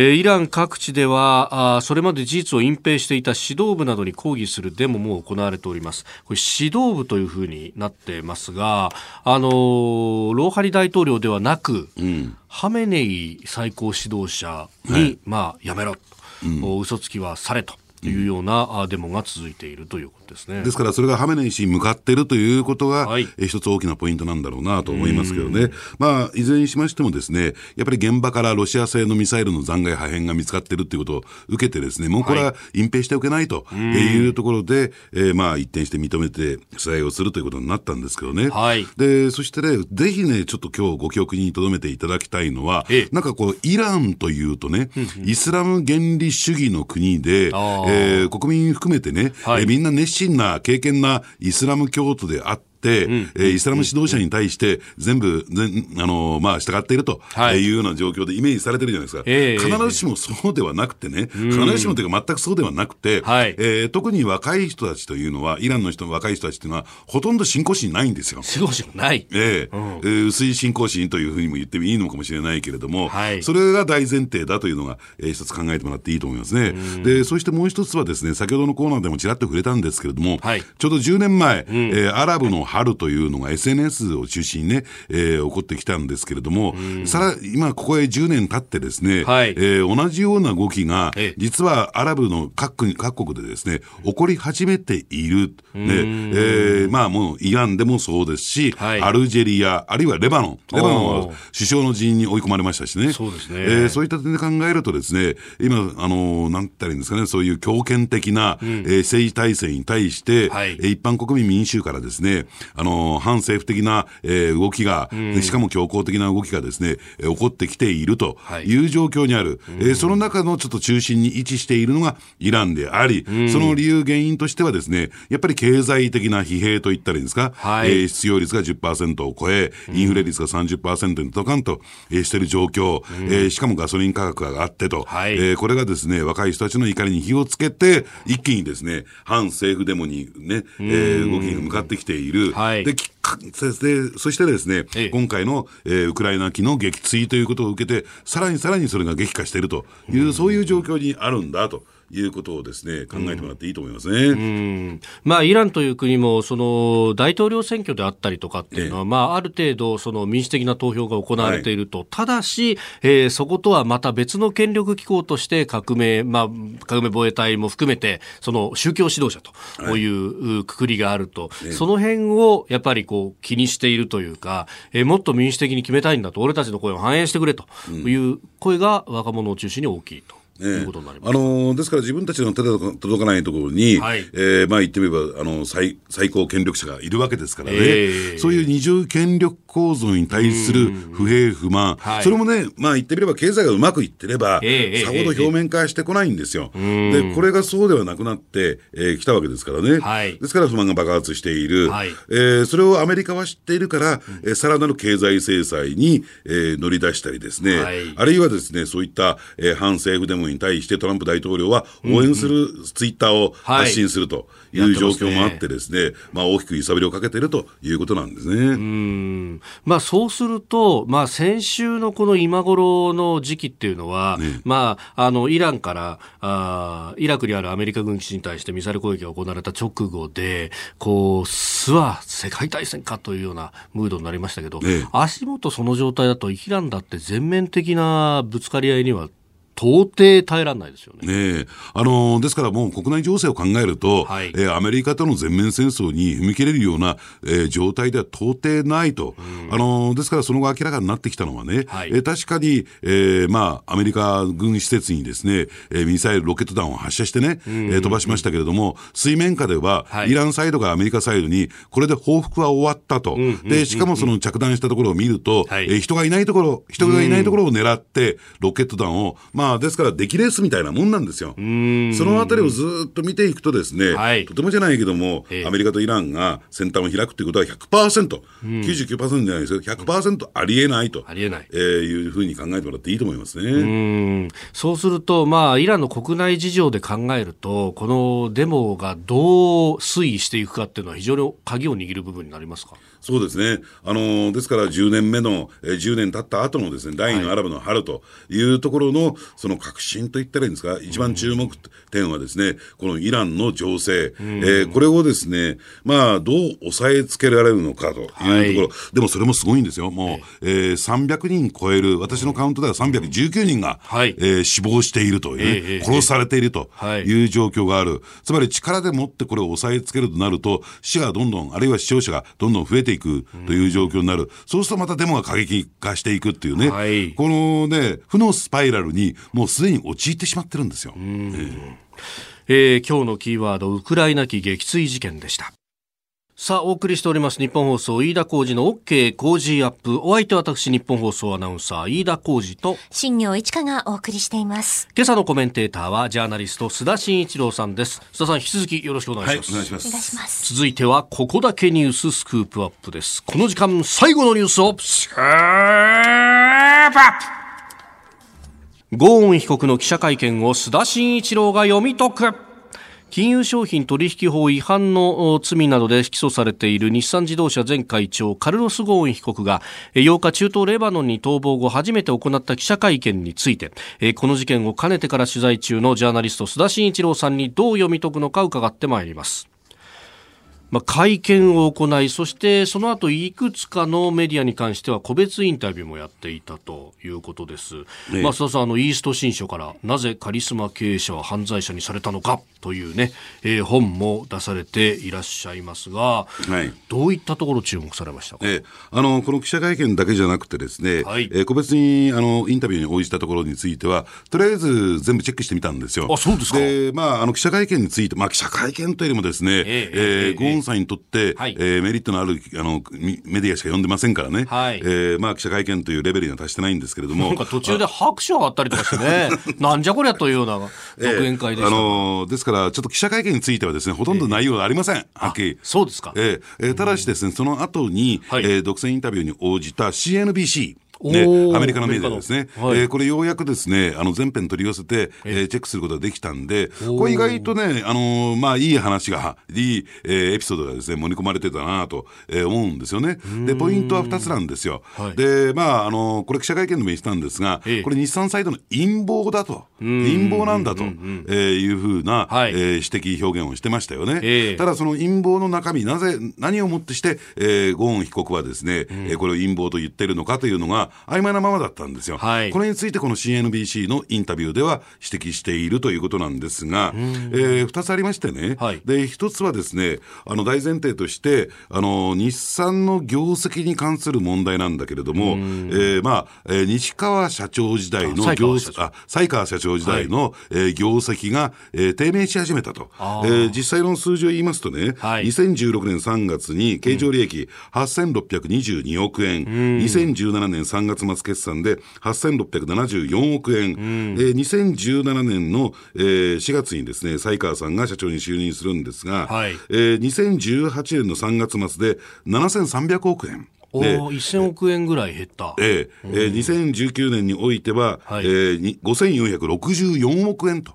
えイラン各地ではあそれまで事実を隠蔽していた指導部などに抗議するデモも行われております。これ指導部というふうになってますがあのローハリ大統領ではなく、うん、ハメネイ最高指導者に、はい、まあやめろと、うん、嘘つきはされというようなデモが続いているということですね。ですから、それがハメネイ師に向かっているということが、はい、一つ大きなポイントなんだろうなと思いますけどね。まあ、いずれにしましてもですね、やっぱり現場からロシア製のミサイルの残骸破片が見つかっているということを受けてですね、もうこれは隠蔽しておけないというところで、えー、まあ、一転して認めて取材をするということになったんですけどね。はい、で、そしてね、ぜひね、ちょっと今日ご記憶に留めていただきたいのは、なんかこう、イランというとね、イスラム原理主義の国で、えー、国民含めてね、はい、えみんな熱心真な、敬虔なイスラム教徒であっ、、うん、えー、イスラム指導者に対して全部、あのまあ、従っているとい。うような状況でイメージされてるじゃないですか。必ずしもそうではなくてね、必ずしもというか全くそうではなくて、はい、えー、特に若い人たちというのは、イランの人の若い人たちというのは、ほとんど信仰心ないんですよ。信仰心ない。えー、うん、えー、薄い信仰心というふうにも言ってもいいのかもしれないけれども、はい、それが大前提だというのが、えー、一つ考えてもらっていいと思いますね。で、そしてもう一つはですね、先ほどのコーナーでもちらっと触れたんですけれども、はい、ちょうど10年前、うん、えー、アラブの春というのが SNS を中心にね、えー、起こってきたんですけれども、さら、今ここへ10年経ってですね、はい、えー、同じような動きが、実はアラブの各国各国でですね、起こり始めている。ね、えー、まあもうイランでもそうですし、はい、アルジェリア、あるいはレバノン。レバノンは首相の人員に追い込まれましたしね。そうですね。えー、そういった点で考えるとですね、今、あの、なんて言ったらいいんですかね、そういう強権的な、うん、えー、政治体制に対して、はい、一般国民民衆からですね、あの、反政府的な、えー、動きが、うん、しかも強硬的な動きがですね、えー、起こってきているとい。う状況にある、はい、えー、その中のちょっと中心に位置しているのがイランであり、うん、その理由、原因としてはですね、やっぱり経済的な疲弊といったらいいんですか、はい、えー、失業率が10%を超え、インフレ率が30%にドカンと、えー、している状況、うん、えー、しかもガソリン価格が上がってと、はい、えー、これがですね、若い人たちの怒りに火をつけて、一気にですね、反政府デモにね、えー、動きが向かってきている。はい、ででそしてですね、ええ、今回の、えー、ウクライナ機の撃墜ということを受けて、さらにさらにそれが激化しているという、うそういう状況にあるんだと。いうことをですね考えてもらっていいと思いますね、うん、まあ、イランという国もその大統領選挙であったりとかっていうのは、ええ、まあ、ある程度その民主的な投票が行われていると、はい、ただし、えー、そことはまた別の権力機構として革命、まあ、革命防衛隊も含めてその宗教指導者とい。うくくりがあると、はい、その辺をやっぱりこう気にしているというか、えー、もっと民主的に決めたいんだと俺たちの声を反映してくれという声が若者を中心に大きいと。ね、あのですから自分たちの手が届かないところに、はい、えー、まあ言ってみればあの最最高権力者がいるわけですからね、えー、そういう二重権力構造に対する不平不満、はい、それもね、まあ言ってみれば経済がうまくいってれば、えー、さほど表面化してこないんですよ。えー、で、これがそうではなくなってき、えー、たわけですからね、はい、ですから不満が爆発している、はい、えー、それをアメリカは知っているから、えー、さらなる経済制裁に、えー、乗り出したりですね、はい、あるいはですね、そういった、えー、反政府デモに対してトランプ大統領は応援するツイッターを発信するという状況もあってですね、まあ大きく揺さぶりをかけているということなんですね。うん。まあそうすると、まあ先週のこの今頃の時期っていうのは、ね、まああのイランからあイラクにあるアメリカ軍基地に対してミサイル攻撃が行われた直後で、こう、すは世界大戦かというようなムードになりましたけど、ね、足元その状態だとイランだって全面的なぶつかり合いには到底耐えられないですよね。ねあのですからもう国内情勢を考えると、はい、えー、アメリカとの全面戦争に踏み切れるような、えー、状態では到底ないと、あのですからその後明らかになってきたのはね、はい、えー、確かに、えーまあ、アメリカ軍施設にですね、えー、ミサイル、ロケット弾を発射してね、えー、飛ばしましたけれども、水面下では、はい、イランサイドがアメリカサイドに、これで報復は終わったと、でしかもその着弾したところを見ると、はい、えー、人がいないところ、人がいないところを狙って、ロケット弾を、まあ、ですから、出来レースみたいなもんなんですよ。そのあたりをずっと見ていくとですね、はい、とてもじゃないけども、アメリカとイランが先端を開くということは100%、うん、99%じゃないですよ、100%ありえないと、ありえない、えー、いうふうに考えてもらっていいと思いますね。うそうすると、まあ、イランの国内事情で考えると、このデモがどう推移していくかっていうのは、非常に鍵を握る部分になりますか？そうですね。あのですから10年目の、えー、10年経った後のですね、第二のアラブの春というところの、はい、その革新といったらいいんですか、一番注目点はですね、このイランの情勢、えー、これをですね、まあ、どう抑えつけられるのかというところ、はい、でもそれもすごいんですよ。もう、えー、300人超える、私のカウントでは319人が、はい、えー、死亡しているという、殺されているという状況がある。つまり力でもってこれを抑えつけるとなると、死がどんどん、あるいは死傷者がどんどん増えていくという状況になる。そうするとまたデモが過激化していくっていうね、はい、このね、負のスパイラルにもうすでに陥ってしまってるんですよ。えーえー、今日のキーワード、ウクライナ機撃墜事件でした。さあ、お送りしております日本放送飯田浩二の OK 工事アップ。お相手は私日本放送アナウンサー飯田浩二と新業一華がお送りしています。今朝のコメンテーターはジャーナリスト須田慎一郎さんです。須田さん引き続きよろしくお願いします。はい、お願いします。お願いします。続いてはここだけニューススクープアップです。この時間最後のニュースをスクープアップゴーン被告の記者会見を須田慎一郎が読み解く。金融商品取引法違反の罪などで起訴されている日産自動車前会長カルロス・ゴーン被告が8日中東レバノンに逃亡後初めて行った記者会見についてこの事件をかねてから取材中のジャーナリスト須田慎一郎さんにどう読み解くのか伺ってまいりますまあ、会見を行い、そしてその後いくつかのメディアに関しては個別インタビューもやっていたということです。ね、まあ、須田さん、あの、イースト新書からなぜカリスマ経営者は犯罪者にされたのかというね、えー、本も出されていらっしゃいますが、はい、どういったところ注目されましたか、えー、あのこの記者会見だけじゃなくてですね、はい、えー、個別にあのインタビューに応じたところについては、とりあえず全部チェックしてみたんですよ。あそうですか。で、まあ、あの記者会見について、まあ、記者会見というよりもですね、えー、えー、ゴーンさんにとって、はい、えー、メリットのあるあのメディアしか読んでませんからね、はい、えー、まあ、記者会見というレベルには達してないんですけれども。途中で拍手があったりとかしてね、なんじゃこりゃというような独演会でした、えー、あのですから、ちょっと記者会見についてはですね、ほとんど内容がありません。はっきり。そうですか。えー、えー、ただしですね、その後に、はい、えー、独占インタビューに応じた CNBC。ね、アメリカのメディアですね、はい、えー、これようやくですね、あの全編取り寄せて、えー、チェックすることができたんで、これ意外とね、あのー、まあいい話が、いい、えー、エピソードがですね、盛り込まれてたなと、えー、思うんですよね。で、ポイントは2つなんですよ。はい、で、まあ、あのー、これ記者会見でも言ってたんですが、これ日産サイドの陰謀だと、陰謀なんだと、えー、いうふうな、はい、えー、指摘表現をしてましたよね。ただその陰謀の中身、なぜ、何をもってして、えー、ゴーン被告はですね、えー、これを陰謀と言ってるのかというのが曖昧なままだったんですよ、はい、これについてこの CNBC のインタビューでは指摘しているということなんですが、えー、2つありましてね、はい、で1つはですねあの大前提としてあの日産の業績に関する問題なんだけれども、えー、まあ、えー、西川社長時代の業あ西川社長時代の、はい、えー、業績が、えー、低迷し始めたと、えー、実際の数字を言いますとね、はい、2016年3月に経常利益8622億円、うん、2017年3月末決算で8674億円、うん、えー、2017年の、えー、4月にですね、西川さんが社長に就任するんですが、はい、えー、2018年の3月末で7300億円。お1000億円ぐらい減った。ええー、2019年においては、はい、えー、5464億円と。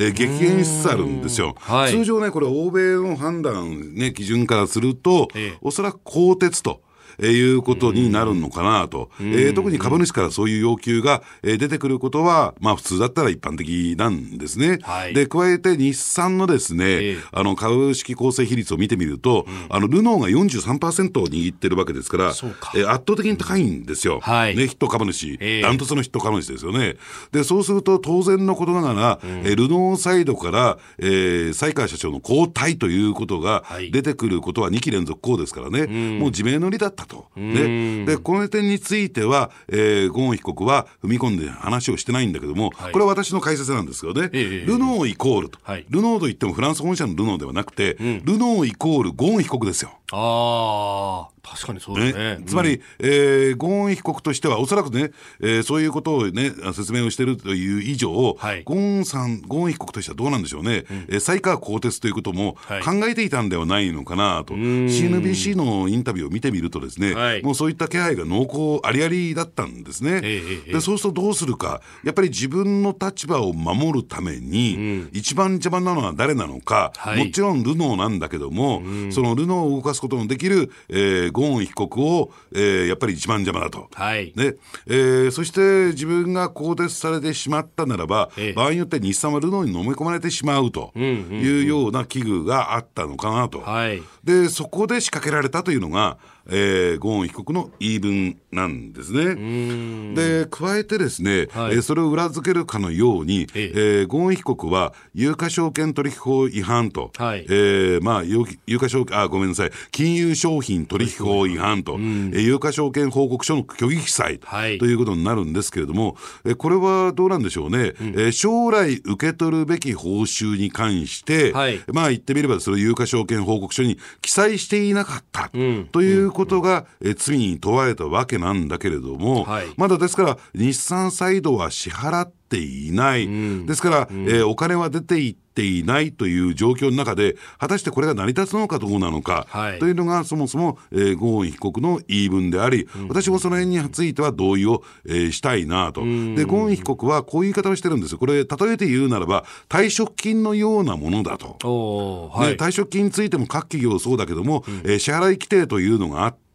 えー、激減しつつあるんですよ、はい、通常ね、これ、欧米の判断、ね、基準からすると、ええ、おそらく鋼鉄と。いうことになるのかなと、えー、特に株主からそういう要求が出てくることは、まあ、普通だったら一般的なんですね。はい、で加えて日産のですね、えー、あの株式構成比率を見てみると、うん、あのルノーが43%を握ってるわけですから、か。えー、圧倒的に高いんですよ、はい、ね、ヒット株主、ダントツのヒット株主ですよね。でそうすると当然のことながら、うん、えルノーサイドから、えー、西川社長の交代ということが出てくることは2期連続こうですからね、うん、もう自明の利だったと。ね、でこの点については、えー、ゴーン被告は踏み込んで話をしてないんだけども、はい、これは私の解説なんですけどね、えー、ルノーイコールと、はい、ルノーといってもフランス本社のルノーではなくて、うん、ルノーイコールゴーン被告ですよ。ああ。確かにそうですね。ねつまり、えー、ゴーン被告としては、おそらくね、えー、そういうことをね、説明をしているという以上、はい、ゴーンさん、ゴーン被告としてはどうなんでしょうね、うん、えー、才川鋼鉄ということも考えていたんではないのかなと、はい、CNBC のインタビューを見てみるとですね、はい、もうそういった気配が濃厚ありありだったんですね。でそうするとどうするか、やっぱり自分の立場を守るために、うん、一番邪魔なのは誰なのか、はい、もちろんルノーなんだけども、うん、そのルノーを動かすことのできる、えー、ゴーン被告を、えー、やっぱり一番邪魔だと。はい。ね。えー、そして自分が更迭されてしまったならば、ええ、場合によって日産はルノーに飲み込まれてしまうというような危惧があったのかなと。はい、でそこで仕掛けられたというのが、えー、ゴーン被告の言い分なんですね。で、加えてですね、はい、えー、それを裏付けるかのように、ええ。ー、ゴーン被告は有価証券取引法違反と、はい、えー、まあ、有価証券、あ、ごめんなさい、金融商品取引法違反と、えー、有価証券報告書の虚偽記載、はい、ということになるんですけれども、えー、これはどうなんでしょうね、うん、えー、将来受け取るべき報酬に関して、はい、まあ言ってみれば、それ有価証券報告書に記載していなかった、うん、ということが、え罪に問われたわけなんだけれども、はい、まだですから日産サイドは支払っていない、うん、ですから、うん、えー、お金は出ていっていないという状況の中で、果たしてこれが成り立つのかどうなのか、はい、というのが、そもそも、えー、ゴーン被告の言い分であり、うん、私もその辺については同意を、えー、したいなと、で、ゴーン被告はこういう言い方をしてるんですよ、これ、例えて言うならば、退職金のようなものだと、はい、退職金についても各企業そうだけども、うん、えー、支払い規定というのがあって、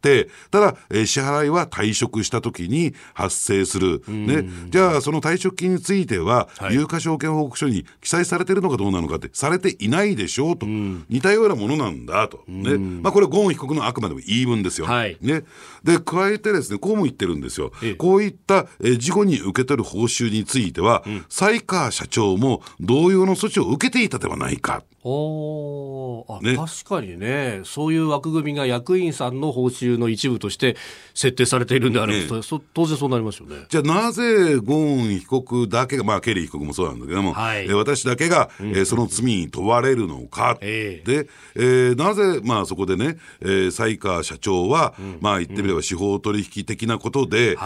ただ、えー、支払いは退職した時に発生する。ね。じゃあ、その退職金については、はい、有価証券報告書に記載されてるのかどうなのかって、されていないでしょうと。似たようなものなんだと。ね。まあ、これ、ゴーン被告のあくまでも言い分ですよ。はい、ね。で、加えてですね、こうも言ってるんですよ。こういった、えー、事後に受け取る報酬については、うん、才川社長も同様の措置を受けていたではないか。おあ、ね、確かにね、そういう枠組みが役員さんの報酬の一部として設定されているんであれば、ね、当然そうなりますよね。じゃあなぜゴーン被告だけが、まあ、ケリー被告もそうなんだけども、はい、え私だけが、うん、えー、その罪に問われるのか、えー、で、えー、なぜ、まあ、そこでね、えー、才川社長は、うん、まあ、言ってみれば司法取引的なことで、うん、え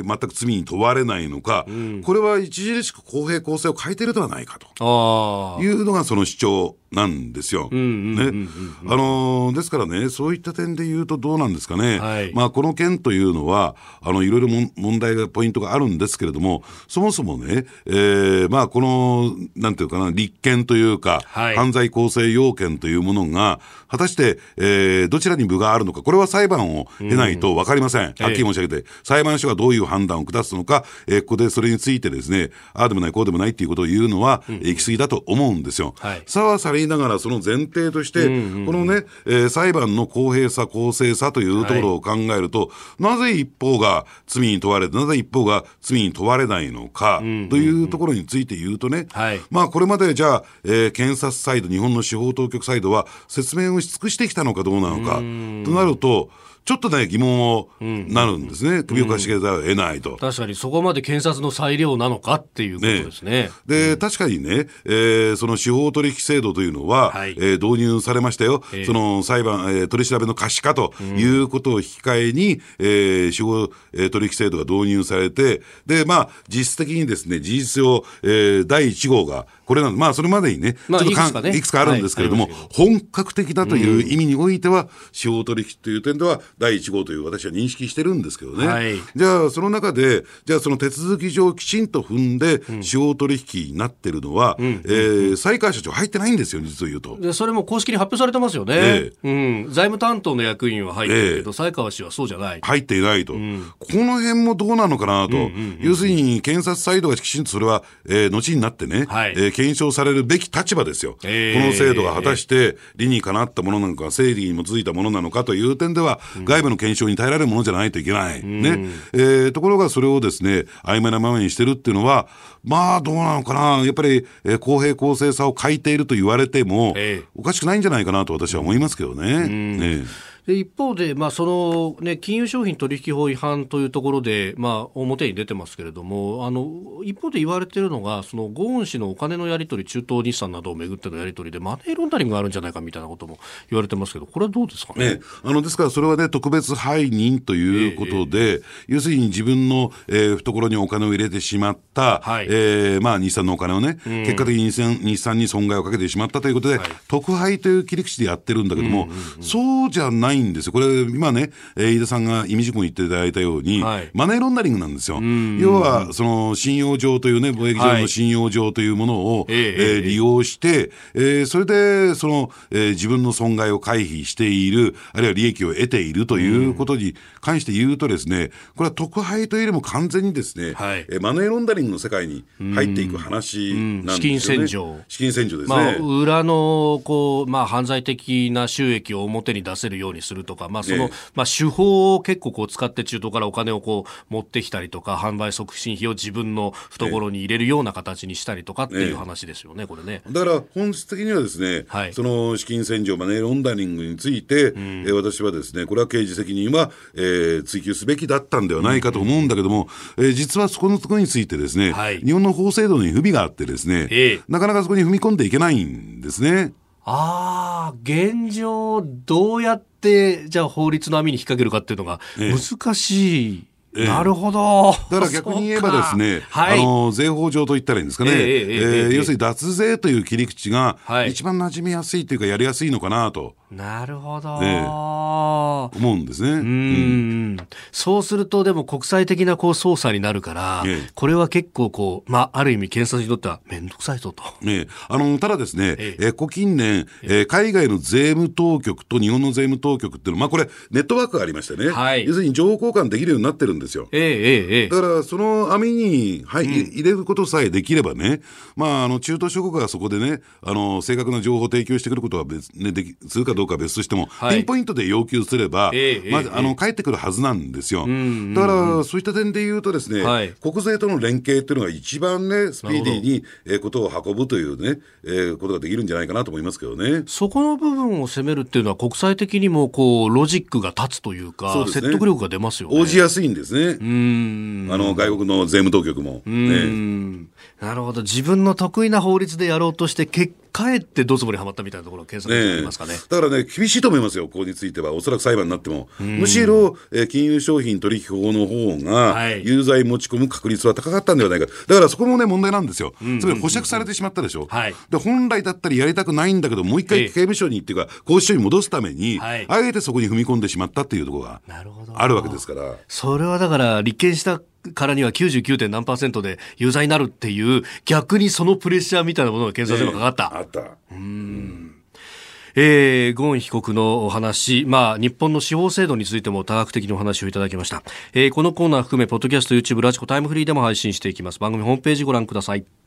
ー、全く罪に問われないのか、うん、これは著しく公平公正を欠いてるではないかというのがその主張또 なんですよ。ね。あのですからね、そういった点で言うとどうなんですかね。はい、まあ、この件というのは、あの、いろいろ問題が、ポイントがあるんですけれども、そもそもね、えー、まあ、この、なんていうかな、立件というか、はい、犯罪構成要件というものが、果たして、えー、どちらに部があるのか、これは裁判を経ないと分かりません。はっきり申し上げて、裁判所がどういう判断を下すのか、えー、ここでそれについてですね、ああでもない、こうでもないっていうことを言うのは、うん、行き過ぎだと思うんですよ。はい、さはさりながら、その前提として、このね、えー、裁判の公平さ、公正さというところを考えると、はい、なぜ一方が罪に問われて、なぜ一方が罪に問われないのか、というところについて言うとね、はい、まあこれまでじゃあ、えー、検察サイド、日本の司法当局サイドは説明をし尽くしてきたのかどうなのか、となると、ちょっとね、疑問をなるんですね、首をかしげざるを得ないと。確かに、そこまで検察の裁量なのかっていうことですね。ねで、うん、確かにね、えー、その司法取引制度というのは、はい、えー、導入されましたよ、えー、その裁判、えー、取り調べの可視化ということを引き換えに、うん、えー、司法、えー、取引制度が導入されて、で、まあ、実質的にですね、事実上、えー、第1号が、これまあ、それまでにね、まあ、ちょっとかいくつか、ね、いくつかあるんですけれども、はい、本格的だという意味においては、司法取引という点では、第1号という私は認識してるんですけどね、はい、じゃあその中でじゃあその手続き上きちんと踏んで司法取引になってるのは、うん、えー、西川社長入ってないんですよ実を言うと。でそれも公式に発表されてますよね、えー、うん、財務担当の役員は入ってるけど、西川氏はそうじゃない。入っていないと、うん、この辺もどうなのかなと、要するに検察サイドがきちんとそれは、えー、後になってね、はい、えー、検証されるべき立場ですよ、えー、この制度が果たして理にかなったものなのか、正義に基づいたものなのかという点では、外部の検証に耐えられるものじゃないといけない、ね。えー、ところがそれをですね曖昧なままにしてるっていうのは、まあどうなのかな、やっぱり、えー、公平公正さを欠いていると言われても、えー、おかしくないんじゃないかなと私は思いますけどね。ねで一方で、まあそのね、金融商品取引法違反というところで、まあ、表に出てますけれども、あの一方で言われているのが、そのゴーン氏のお金のやり取り、中東日産などをめぐってのやり取りで、マネーロンダリングがあるんじゃないかみたいなことも言われてますけど、これはどうですかね？ねあのですから、それはね、特別背任ということで、えー、要するに自分の、えー、懐にお金を入れてしまった、はい、えー、まあ、日産のお金をね、うん、結果的に日産に損害をかけてしまったということで、はい、特配という切り口でやってるんだけども、うんうんうん、そうじゃないんですよ。これ今ね、えー、飯田さんが意味事項に言っていただいたように、はい、マネーロンダリングなんですよ。要は、その信用上というね、貿易上の信用上というものを、はい、えー、利用して、えー、それで、その、えー、自分の損害を回避している、あるいは利益を得ているということに関して言うとですね、これは特配というよりも完全にですね、はい、えー、マネーロンダリングの世界に入っていく話なんですよね。資金洗浄。資金洗浄ですね。まあ、裏の、こう、まあ、犯罪的な収益を表に出せるようにするとか、まあ、その、まあ、手法を結構こう使って中東からお金をこう持ってきたりとか販売促進費を自分の懐に入れるような形にしたりとかっていう話ですよね、これね。だから本質的にはですね、はい、その資金洗浄、マネーロンダリングについて、うん、えー、私はですね、これは刑事責任は、えー、追及すべきだったんではないかと思うんだけども、うん、えー、実はそこのところについてですね、はい、日本の法制度に不備があってですね、えー、なかなかそこに踏み込んでいけないんですね。ああ、現状、どうやって、じゃあ法律の網に引っ掛けるかっていうのが難しい。ええ、なるほど。だから逆に言えばですね、はい、あの、税法上と言ったらいいんですかね。えー、えー、要するに脱税という切り口が、一番馴染みやすいというか、やりやすいのかなと。なるほど、ええ、思うんですね。うん。うん、そうすると、でも国際的なこう捜査になるから、え、これは結構こう、まあ、ある意味検察にとっては面倒くさいぞと。え。あのただですね、ええ。こ近年、え海外の税務当局と日本の税務当局っていうのは、まあ、これ、ネットワークがありましてね、はい、要するに情報交換できるようになってるんですよ。ええええ、だから、その網に、はい、うん、入れることさえできればね、まあ、あの中東諸国がそこでね、あの正確な情報を提供してくることは別、ね、できするかどうか別としても、はい、ピンポイントで要求すれば、えー、まず、あの、返ってくるはずなんですよ。だから、そういった点で言うとですね、はい、国税との連携っていうのが一番ね、スピーディーに、えー、ことを運ぶというね、えー、ことができるんじゃないかなと思いますけどね。そこの部分を攻めるっていうのは、国際的にも、こう、ロジックが立つというか、うね、説得力が出ますよね。応じやすいんですね。うん。あの、外国の税務当局も。ね、なるほど。自分の得意な法律でやろうとして、結かえってどつぼにはまったみたいなところが検索にありますかね、ね、だからね、厳しいと思いますよ、ここについては、おそらく裁判になっても。むしろ、えー、金融商品取引法の方が、有罪持ち込む確率は高かったんではないか、だからそこもね、問題なんですよ、つまり保釈されてしまったでしょ、はい、で本来だったらやりたくないんだけど、もう一回刑務所にっていうか、拘置所に戻すために、はい、あえてそこに踏み込んでしまったっていうところがあるわけですから。それはだから、立件したからには 99. 何パーセントで有罪になるっていう逆にそのプレッシャーみたいなものが検察にもかかった。あった。うんえー、ゴーン被告のお話、まあ、日本の司法制度についても多角的にお話をいただきました。えー、このコーナー含め、ポッドキャスト、YouTube、ラジコ、タイムフリーでも配信していきます。番組ホームページご覧ください。